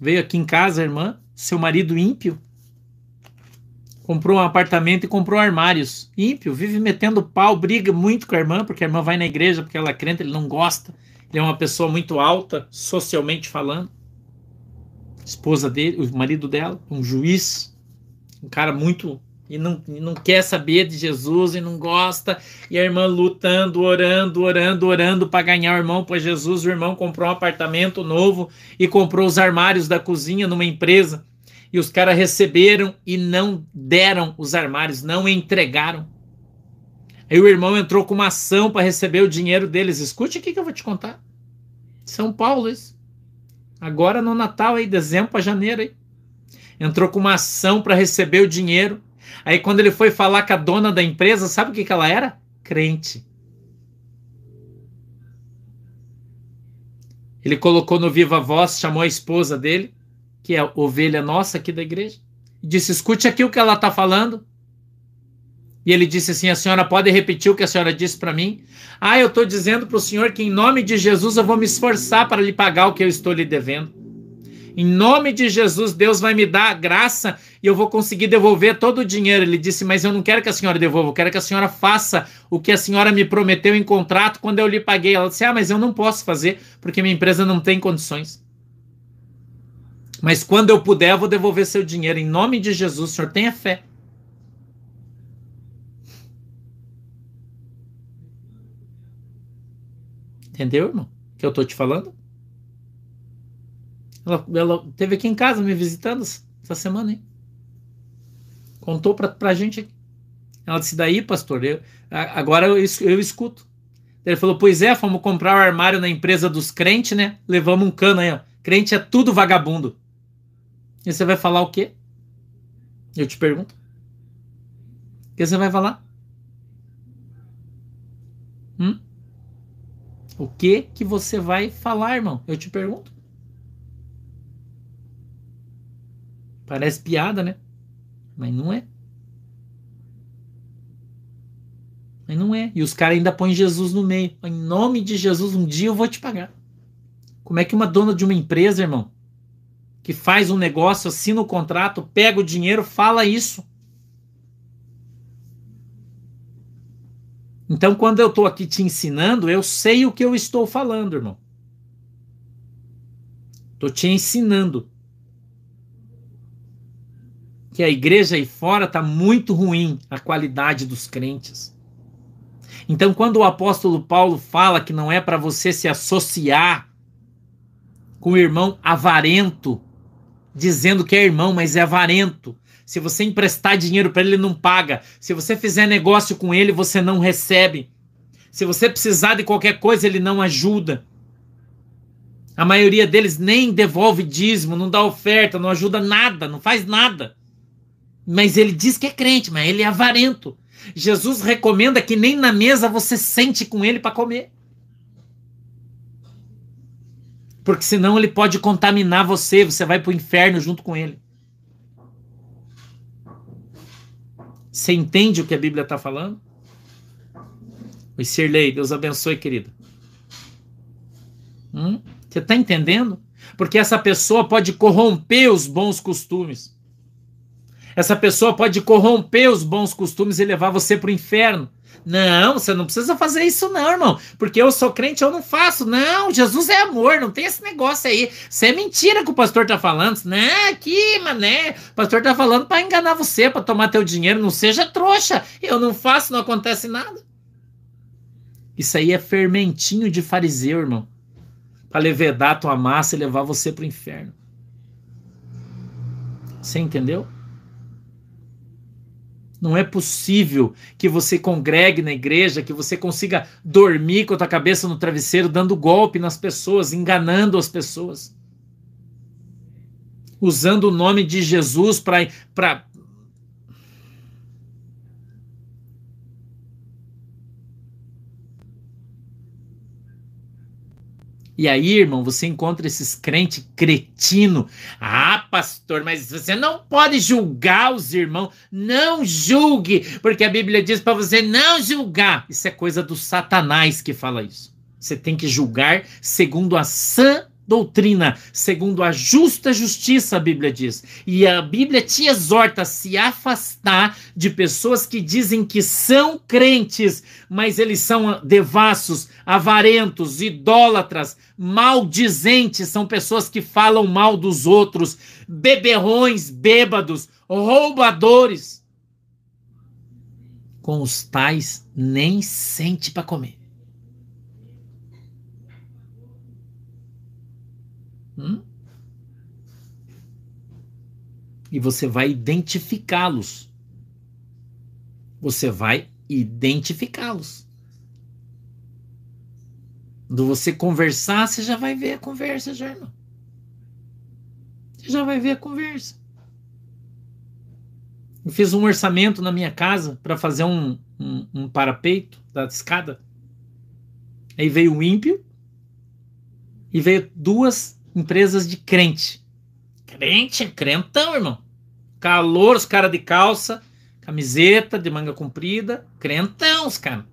Veio aqui em casa, irmã, seu marido ímpio. Comprou um apartamento e comprou armários. Ímpio, vive metendo pau, briga muito com a irmã, porque a irmã vai na igreja porque ela é crente, ele não gosta. Ele é uma pessoa muito alta, socialmente falando. Esposa dele, o marido dela, um juiz, um cara muito e não, e não quer saber de Jesus e não gosta. E a irmã lutando, orando, orando, orando para ganhar o irmão para Jesus. O irmão comprou um apartamento novo e comprou os armários da cozinha numa empresa. E os caras receberam e não deram os armários, não entregaram. Aí o irmão entrou com uma ação para receber o dinheiro deles. Escute o que eu vou te contar. São Paulo, isso. Agora no Natal, aí, dezembro para janeiro. Aí. Entrou com uma ação para receber o dinheiro Aí quando ele foi falar com a dona da empresa, sabe o que, que ela era? Crente. Ele colocou no viva voz, chamou a esposa dele, que é ovelha nossa aqui da igreja, e disse: Escute aqui o que ela está falando. E ele disse assim: A senhora pode repetir o que a senhora disse para mim? Ah, eu estou dizendo para o senhor que em nome de Jesus eu vou me esforçar para lhe pagar o que eu estou lhe devendo. Em nome de Jesus, Deus vai me dar a graça e eu vou conseguir devolver todo o dinheiro. Ele disse: Mas eu não quero que a senhora devolva, eu quero que a senhora faça o que a senhora me prometeu em contrato quando eu lhe paguei. Ela disse: Ah, mas eu não posso fazer porque minha empresa não tem condições. Mas quando eu puder, eu vou devolver seu dinheiro. Em nome de Jesus, senhor tenha fé. Entendeu, irmão? O que eu tô te falando? Ela, ela teve aqui em casa me visitando essa semana, hein? Contou pra, pra gente aqui. Ela disse: Daí, pastor, eu, agora eu, eu escuto. Ele falou: Pois é, fomos comprar o um armário na empresa dos crentes, né? Levamos um cano aí, ó. Crente é tudo vagabundo. E você vai falar o quê? Eu te pergunto. O que você vai falar? Hum? O que que você vai falar, irmão? Eu te pergunto. Parece piada, né? Mas não é. Mas não é. E os caras ainda põem Jesus no meio. Em nome de Jesus, um dia eu vou te pagar. Como é que uma dona de uma empresa, irmão, que faz um negócio, assina o contrato, pega o dinheiro, fala isso? Então, quando eu estou aqui te ensinando, eu sei o que eu estou falando, irmão. Estou te ensinando que a igreja aí fora está muito ruim a qualidade dos crentes. Então, quando o apóstolo Paulo fala que não é para você se associar com o irmão avarento, dizendo que é irmão, mas é avarento. Se você emprestar dinheiro para ele, ele não paga. Se você fizer negócio com ele, você não recebe. Se você precisar de qualquer coisa, ele não ajuda. A maioria deles nem devolve dízimo, não dá oferta, não ajuda nada, não faz nada. Mas ele diz que é crente, mas ele é avarento. Jesus recomenda que nem na mesa você sente com ele para comer. Porque senão ele pode contaminar você, você vai para o inferno junto com ele. Você entende o que a Bíblia está falando? Oi, Sirlei, Deus abençoe, querido. Hum? Você está entendendo? Porque essa pessoa pode corromper os bons costumes. Essa pessoa pode corromper os bons costumes e levar você para o inferno. Não, você não precisa fazer isso, não, irmão. Porque eu sou crente, eu não faço. Não, Jesus é amor, não tem esse negócio aí. Isso é mentira que o pastor tá falando. Né, aqui, mané. O pastor tá falando para enganar você, para tomar teu dinheiro. Não seja trouxa. Eu não faço, não acontece nada. Isso aí é fermentinho de fariseu, irmão. Para levedar tua massa e levar você para o inferno. Você entendeu? Não é possível que você congregue na igreja, que você consiga dormir com a tua cabeça no travesseiro, dando golpe nas pessoas, enganando as pessoas. Usando o nome de Jesus para E aí, irmão, você encontra esses crentes cretino. Ah, pastor, mas você não pode julgar os irmãos. Não julgue, porque a Bíblia diz para você não julgar. Isso é coisa do Satanás que fala isso. Você tem que julgar segundo a sã doutrina, segundo a justa justiça, a Bíblia diz. E a Bíblia te exorta a se afastar de pessoas que dizem que são crentes, mas eles são devassos, avarentos, idólatras, maldizentes, são pessoas que falam mal dos outros, beberrões, bêbados, roubadores. Com os tais nem sente para comer. Hum? E você vai identificá-los. Você vai identificá-los. Quando você conversar, você já vai ver a conversa, já, irmão. Você já vai ver a conversa. Eu fiz um orçamento na minha casa para fazer um, um, um parapeito da escada. Aí veio o ímpio e veio duas empresas de crente. Crente, crentão, irmão. Calor, os caras de calça, camiseta de manga comprida, crentão, os caras.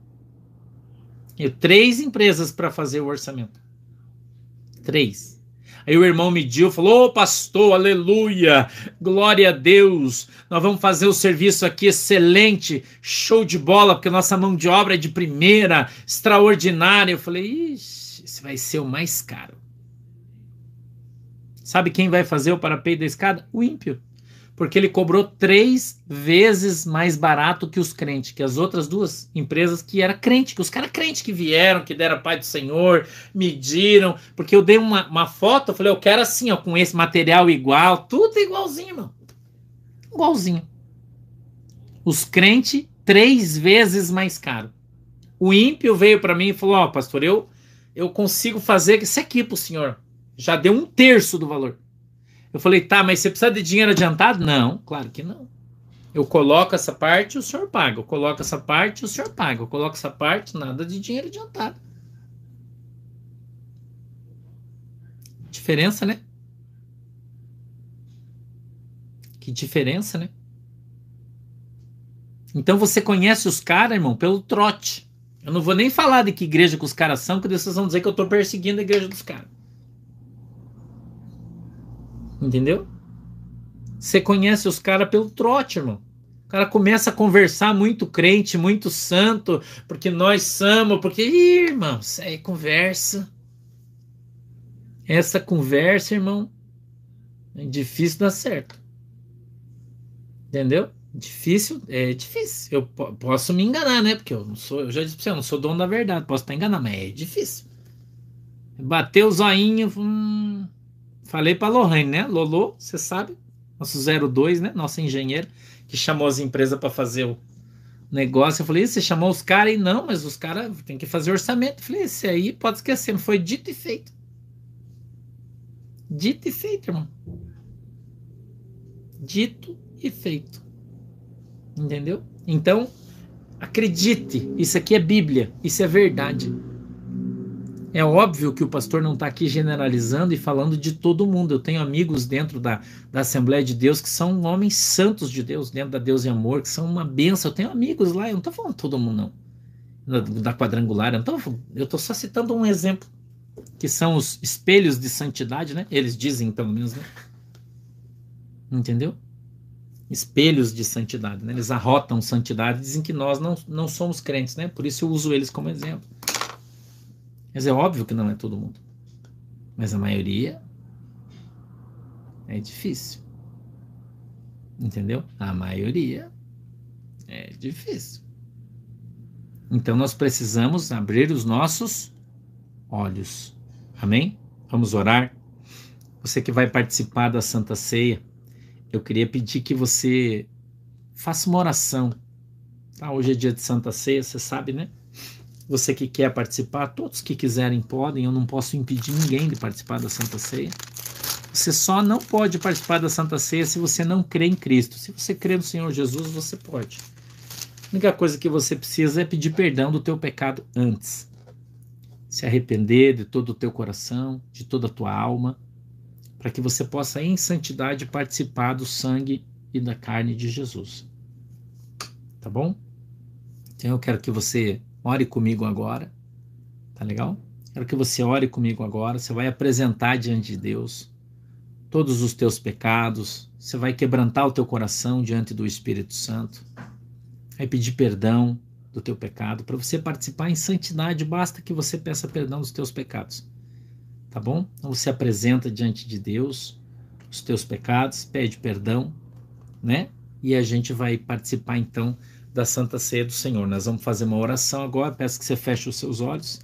E três empresas para fazer o orçamento. Três. Aí o irmão mediu, falou: Ô oh, pastor, aleluia, glória a Deus, nós vamos fazer o serviço aqui excelente, show de bola, porque nossa mão de obra é de primeira, extraordinária. Eu falei: Ixi, esse vai ser o mais caro. Sabe quem vai fazer o parapeito da escada? O ímpio. Porque ele cobrou três vezes mais barato que os crentes, que as outras duas empresas que era crente, que os caras crentes que vieram, que deram a paz do Senhor, mediram. Porque eu dei uma, uma foto, eu falei, eu quero assim, ó, com esse material igual, tudo igualzinho, irmão. Igualzinho. Os crentes, três vezes mais caro. O ímpio veio para mim e falou: Ó, oh, pastor, eu, eu consigo fazer isso aqui pro senhor já deu um terço do valor. Eu falei, tá, mas você precisa de dinheiro adiantado? Não, claro que não. Eu coloco essa parte, o senhor paga. Eu coloco essa parte, o senhor paga. Eu coloco essa parte, nada de dinheiro adiantado. Diferença, né? Que diferença, né? Então você conhece os caras, irmão, pelo trote. Eu não vou nem falar de que igreja que os caras são, porque vocês vão dizer que eu estou perseguindo a igreja dos caras. Entendeu? Você conhece os caras pelo trote, irmão. O cara começa a conversar muito crente, muito santo, porque nós somos, porque, Ih, irmão, isso aí é conversa. Essa conversa, irmão, é difícil dar certo. Entendeu? Difícil, é difícil. Eu posso me enganar, né? Porque eu não sou, eu já disse pra você, eu não sou dono da verdade, posso estar enganado, mas é difícil. Bater o zoinho, hum, Falei para Lorraine, né? Lolo, você sabe, nosso 02, né? Nossa engenheira, que chamou as empresas para fazer o negócio. Eu falei, você chamou os caras e não, mas os caras têm que fazer orçamento. Eu falei, esse aí pode esquecer, foi dito e feito. Dito e feito, irmão. Dito e feito. Entendeu? Então, acredite, isso aqui é Bíblia, isso é verdade. É óbvio que o pastor não está aqui generalizando e falando de todo mundo. Eu tenho amigos dentro da, da Assembleia de Deus que são homens santos de Deus, dentro da Deus e Amor, que são uma benção. Eu tenho amigos lá, eu não estou falando todo mundo, não. Da, quadrangular, eu estou só citando um exemplo, que são os espelhos de santidade, né? Eles dizem, pelo menos, né? Entendeu? Espelhos de santidade, né? Eles arrotam santidade, dizem que nós não, não somos crentes, né? Por isso eu uso eles como exemplo. Mas é óbvio que não é todo mundo. Mas a maioria é difícil. Entendeu? A maioria é difícil. Então nós precisamos abrir os nossos olhos. Amém? Vamos orar. Você que vai participar da Santa Ceia, eu queria pedir que você faça uma oração. Tá? Hoje é dia de Santa Ceia, você sabe, né? Você que quer participar, todos que quiserem podem, eu não posso impedir ninguém de participar da Santa Ceia. Você só não pode participar da Santa Ceia se você não crê em Cristo. Se você crê no Senhor Jesus, você pode. A única coisa que você precisa é pedir perdão do teu pecado antes. Se arrepender de todo o teu coração, de toda a tua alma, para que você possa em santidade participar do sangue e da carne de Jesus. Tá bom? Então eu quero que você ore comigo agora. Tá legal? Quero que você ore comigo agora. Você vai apresentar diante de Deus todos os teus pecados, você vai quebrantar o teu coração diante do Espírito Santo, vai pedir perdão do teu pecado. Para você participar em santidade, basta que você peça perdão dos teus pecados. Tá bom? Então você apresenta diante de Deus os teus pecados, pede perdão, né? E a gente vai participar então da Santa Ceia do Senhor. Nós vamos fazer uma oração agora. Peço que você feche os seus olhos,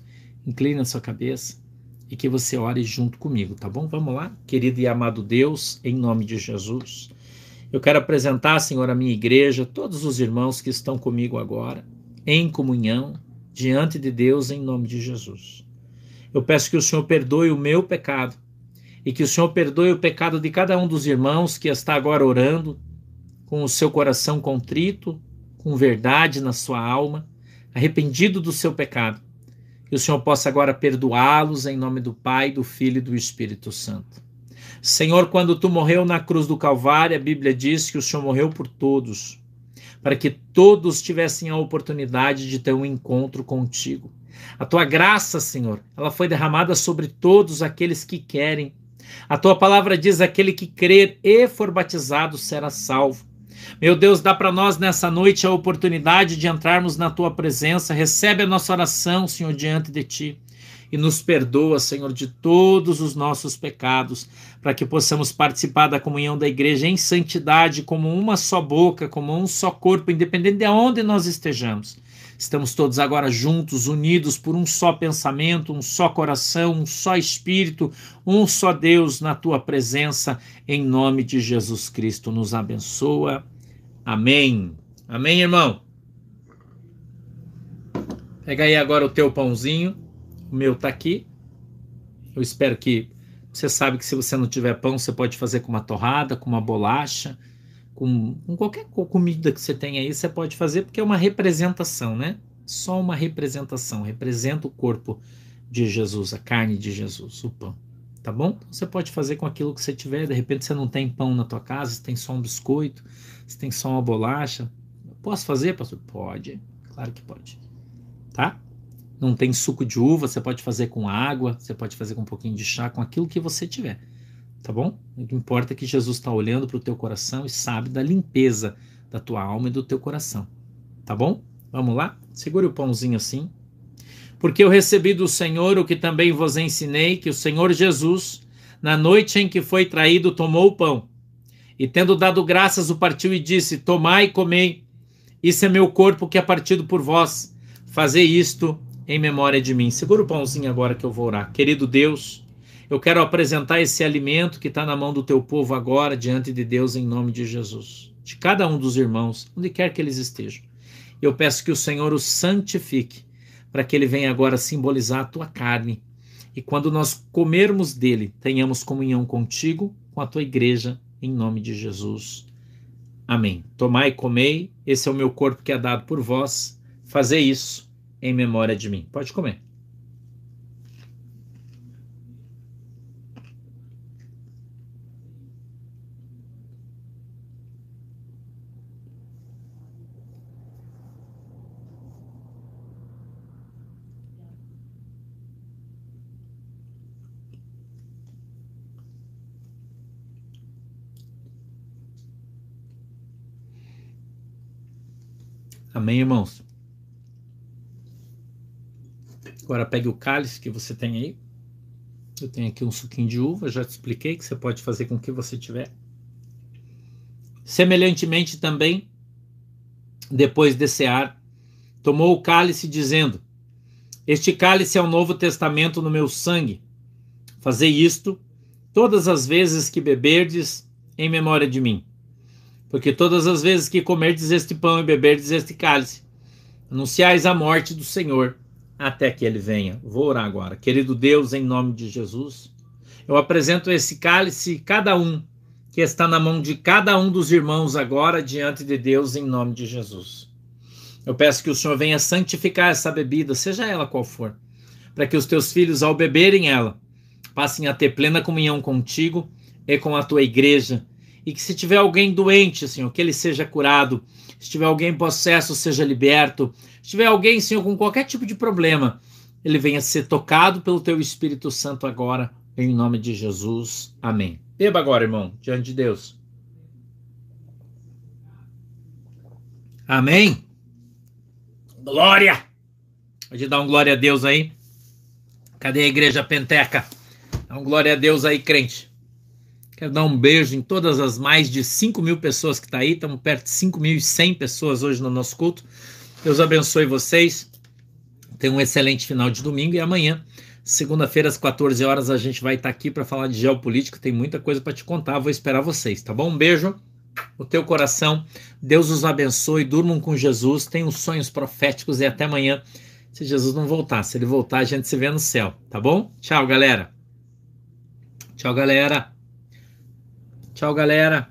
incline a sua cabeça e que você ore junto comigo, tá bom? Vamos lá? Querido e amado Deus, em nome de Jesus, eu quero apresentar, Senhor, a minha igreja, todos os irmãos que estão comigo agora, em comunhão, diante de Deus, em nome de Jesus. Eu peço que o Senhor perdoe o meu pecado e que o Senhor perdoe o pecado de cada um dos irmãos que está agora orando, com o seu coração contrito, com verdade na sua alma, arrependido do seu pecado que o Senhor possa agora perdoá-los em nome do Pai, do Filho e do Espírito Santo. Senhor, quando tu morreu na cruz do Calvário, a Bíblia diz que o Senhor morreu por todos, para que todos tivessem a oportunidade de ter um encontro contigo. A tua graça, Senhor, ela foi derramada sobre todos aqueles que querem. A tua palavra diz: aquele que crer e for batizado será salvo. Meu Deus, dá para nós nessa noite a oportunidade de entrarmos na tua presença. Recebe a nossa oração, Senhor, diante de ti. E nos perdoa, Senhor, de todos os nossos pecados, para que possamos participar da comunhão da igreja em santidade, como uma só boca, como um só corpo, independente de onde nós estejamos. Estamos todos agora juntos, unidos por um só pensamento, um só coração, um só espírito, um só Deus na tua presença, em nome de Jesus Cristo. Nos abençoa Amém. Amém, irmão? Pega aí agora o teu pãozinho. O meu tá aqui. Eu espero que você sabe que se você não tiver pão, você pode fazer com uma torrada, com uma bolacha, com, com qualquer comida que você tenha aí, você pode fazer, porque é uma representação, né? Só uma representação. Representa o corpo de Jesus, a carne de Jesus, o pão. Tá bom? Então, você pode fazer com aquilo que você tiver. De repente você não tem pão na tua casa, você tem só um biscoito se tem só uma bolacha. Posso fazer, pastor? Pode, claro que pode. Tá? Não tem suco de uva, você pode fazer com água, você pode fazer com um pouquinho de chá, com aquilo que você tiver. Tá bom? O que importa é que Jesus está olhando para o teu coração e sabe da limpeza da tua alma e do teu coração. Tá bom? Vamos lá? Segure o pãozinho assim. Porque eu recebi do Senhor o que também vos ensinei, que o Senhor Jesus, na noite em que foi traído, tomou o pão e tendo dado graças, o partiu e disse: Tomai e comei, isso é meu corpo que é partido por vós. Fazei isto em memória de mim. Segura o pãozinho agora que eu vou orar. Querido Deus, eu quero apresentar esse alimento que está na mão do teu povo agora, diante de Deus, em nome de Jesus. De cada um dos irmãos, onde quer que eles estejam. Eu peço que o Senhor os santifique, para que ele venha agora simbolizar a tua carne. E quando nós comermos dele, tenhamos comunhão contigo, com a tua igreja em nome de Jesus. Amém. Tomai e comei, esse é o meu corpo que é dado por vós. Fazei isso em memória de mim. Pode comer. Amém, irmãos? Agora pegue o cálice que você tem aí. Eu tenho aqui um suquinho de uva, já te expliquei que você pode fazer com o que você tiver. Semelhantemente também, depois de cear, tomou o cálice dizendo: Este cálice é o novo testamento no meu sangue. Fazei isto todas as vezes que beberdes em memória de mim. Porque todas as vezes que comerdes este pão e beberdes este cálice, anunciais a morte do Senhor até que ele venha. Vou orar agora. Querido Deus, em nome de Jesus, eu apresento esse cálice, cada um que está na mão de cada um dos irmãos agora diante de Deus, em nome de Jesus. Eu peço que o Senhor venha santificar essa bebida, seja ela qual for, para que os teus filhos, ao beberem ela, passem a ter plena comunhão contigo e com a tua igreja. E que se tiver alguém doente, Senhor, que ele seja curado. Se tiver alguém possesso, seja liberto. Se tiver alguém, Senhor, com qualquer tipo de problema, ele venha ser tocado pelo teu Espírito Santo agora, em nome de Jesus. Amém. Beba agora, irmão, diante de Deus. Amém. Glória! Pode dar um glória a Deus aí. Cadê a igreja penteca? Dá um glória a Deus aí, crente. Quero dar um beijo em todas as mais de 5 mil pessoas que estão tá aí. Estamos perto de 5.100 pessoas hoje no nosso culto. Deus abençoe vocês. Tenham um excelente final de domingo e amanhã, segunda-feira, às 14 horas, a gente vai estar tá aqui para falar de geopolítica. Tem muita coisa para te contar. Vou esperar vocês, tá bom? Um beijo no teu coração. Deus os abençoe. Durmam com Jesus. Tenham sonhos proféticos e até amanhã. Se Jesus não voltar, se ele voltar, a gente se vê no céu, tá bom? Tchau, galera. Tchau, galera. Tchau, galera.